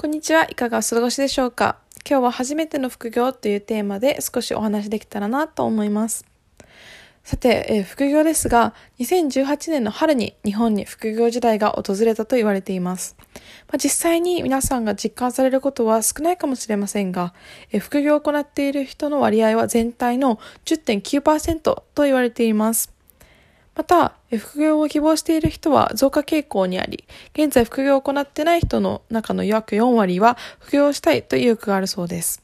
こんにちは。いかがお過ごしでしょうか？今日は初めての副業というテーマで少しお話できたらなと思います。さて、えー、副業ですが、2018年の春に日本に副業時代が訪れたと言われています。まあ、実際に皆さんが実感されることは少ないかもしれませんが、えー、副業を行っている人の割合は全体の10.9%と言われています。また、副業を希望している人は増加傾向にあり、現在副業を行ってない人の中の約4割は副業したいという意欲があるそうです。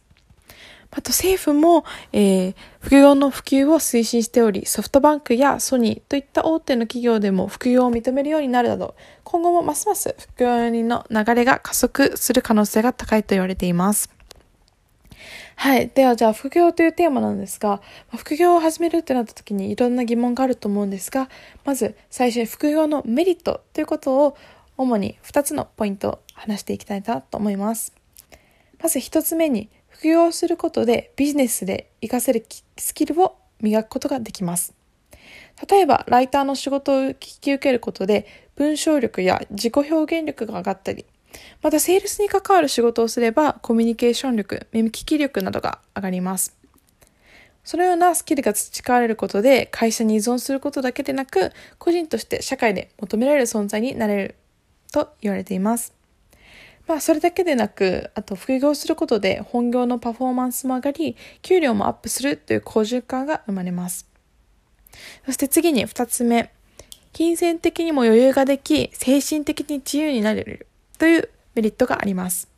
あと政府も、えー、副業の普及を推進しており、ソフトバンクやソニーといった大手の企業でも副業を認めるようになるなど、今後もますます副業の流れが加速する可能性が高いと言われています。はい。では、じゃあ、副業というテーマなんですが、副業を始めるってなった時にいろんな疑問があると思うんですが、まず最初に副業のメリットということを主に2つのポイントを話していきたいなと思います。まず1つ目に、副業をすることでビジネスで活かせるスキルを磨くことができます。例えば、ライターの仕事を引き受けることで、文章力や自己表現力が上がったり、また、セールスに関わる仕事をすれば、コミュニケーション力、耳聞き力などが上がります。そのようなスキルが培われることで、会社に依存することだけでなく、個人として社会で求められる存在になれると言われています。まあ、それだけでなく、あと、副業することで本業のパフォーマンスも上がり、給料もアップするという好循環が生まれます。そして次に2つ目。金銭的にも余裕ができ、精神的に自由になれるというメリットがあります。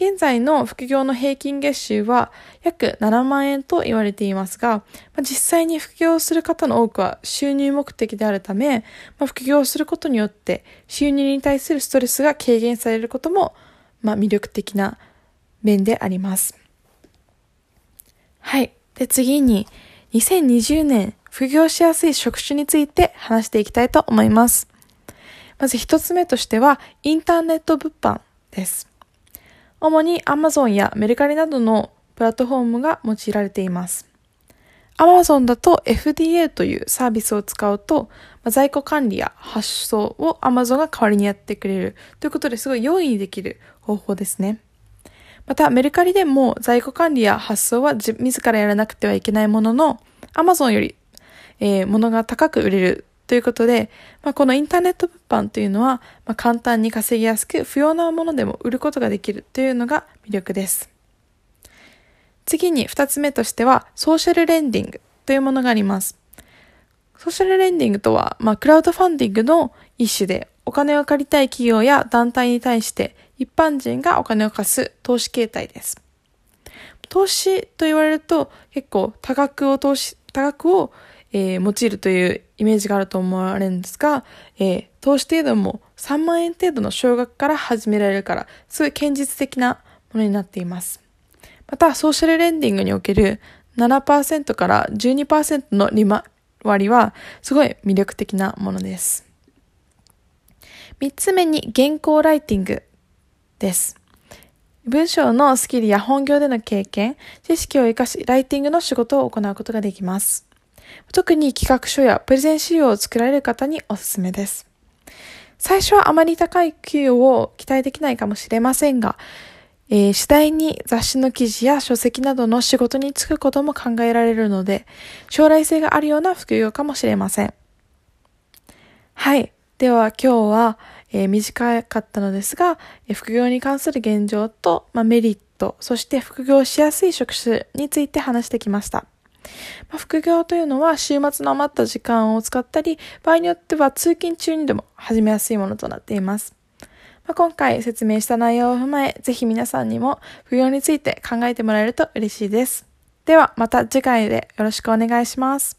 現在の副業の平均月収は約7万円と言われていますが、実際に副業をする方の多くは収入目的であるため、副業をすることによって収入に対するストレスが軽減されることも、ま魅力的な面であります。はい。で、次に、2020年副業しやすい職種について話していきたいと思います。まず一つ目としては、インターネット物販です。主に Amazon やメルカリなどのプラットフォームが用いられています。Amazon だと FDA というサービスを使うと、在庫管理や発送を Amazon が代わりにやってくれるということですごい容易にできる方法ですね。また、メルカリでも在庫管理や発送は自らやらなくてはいけないものの、Amazon より、えー、物が高く売れるということで、まあ、このインターネット物販というのは、まあ、簡単に稼ぎやすく不要なものでも売ることができるというのが魅力です。次に二つ目としては、ソーシャルレンディングというものがあります。ソーシャルレンディングとは、まあ、クラウドファンディングの一種で、お金を借りたい企業や団体に対して一般人がお金を貸す投資形態です。投資と言われると結構多額を投資、多額をえー、用いるというイメージがあると思われるんですが、えー、投資程度も3万円程度の少額から始められるから、すごい堅実的なものになっています。また、ソーシャルレンディングにおける7%から12%の利回りは、すごい魅力的なものです。3つ目に原稿ライティングです。文章のスキルや本業での経験、知識を活かし、ライティングの仕事を行うことができます。特に企画書やプレゼン資料を作られる方におすすめです。最初はあまり高い給与を期待できないかもしれませんが、えー、次第に雑誌の記事や書籍などの仕事に就くことも考えられるので、将来性があるような副業かもしれません。はい。では今日は、えー、短かったのですが、副業に関する現状と、まあ、メリット、そして副業しやすい職種について話してきました。まあ、副業というのは週末の余った時間を使ったり、場合によっては通勤中にでも始めやすいものとなっています。まあ、今回説明した内容を踏まえ、ぜひ皆さんにも副業について考えてもらえると嬉しいです。ではまた次回でよろしくお願いします。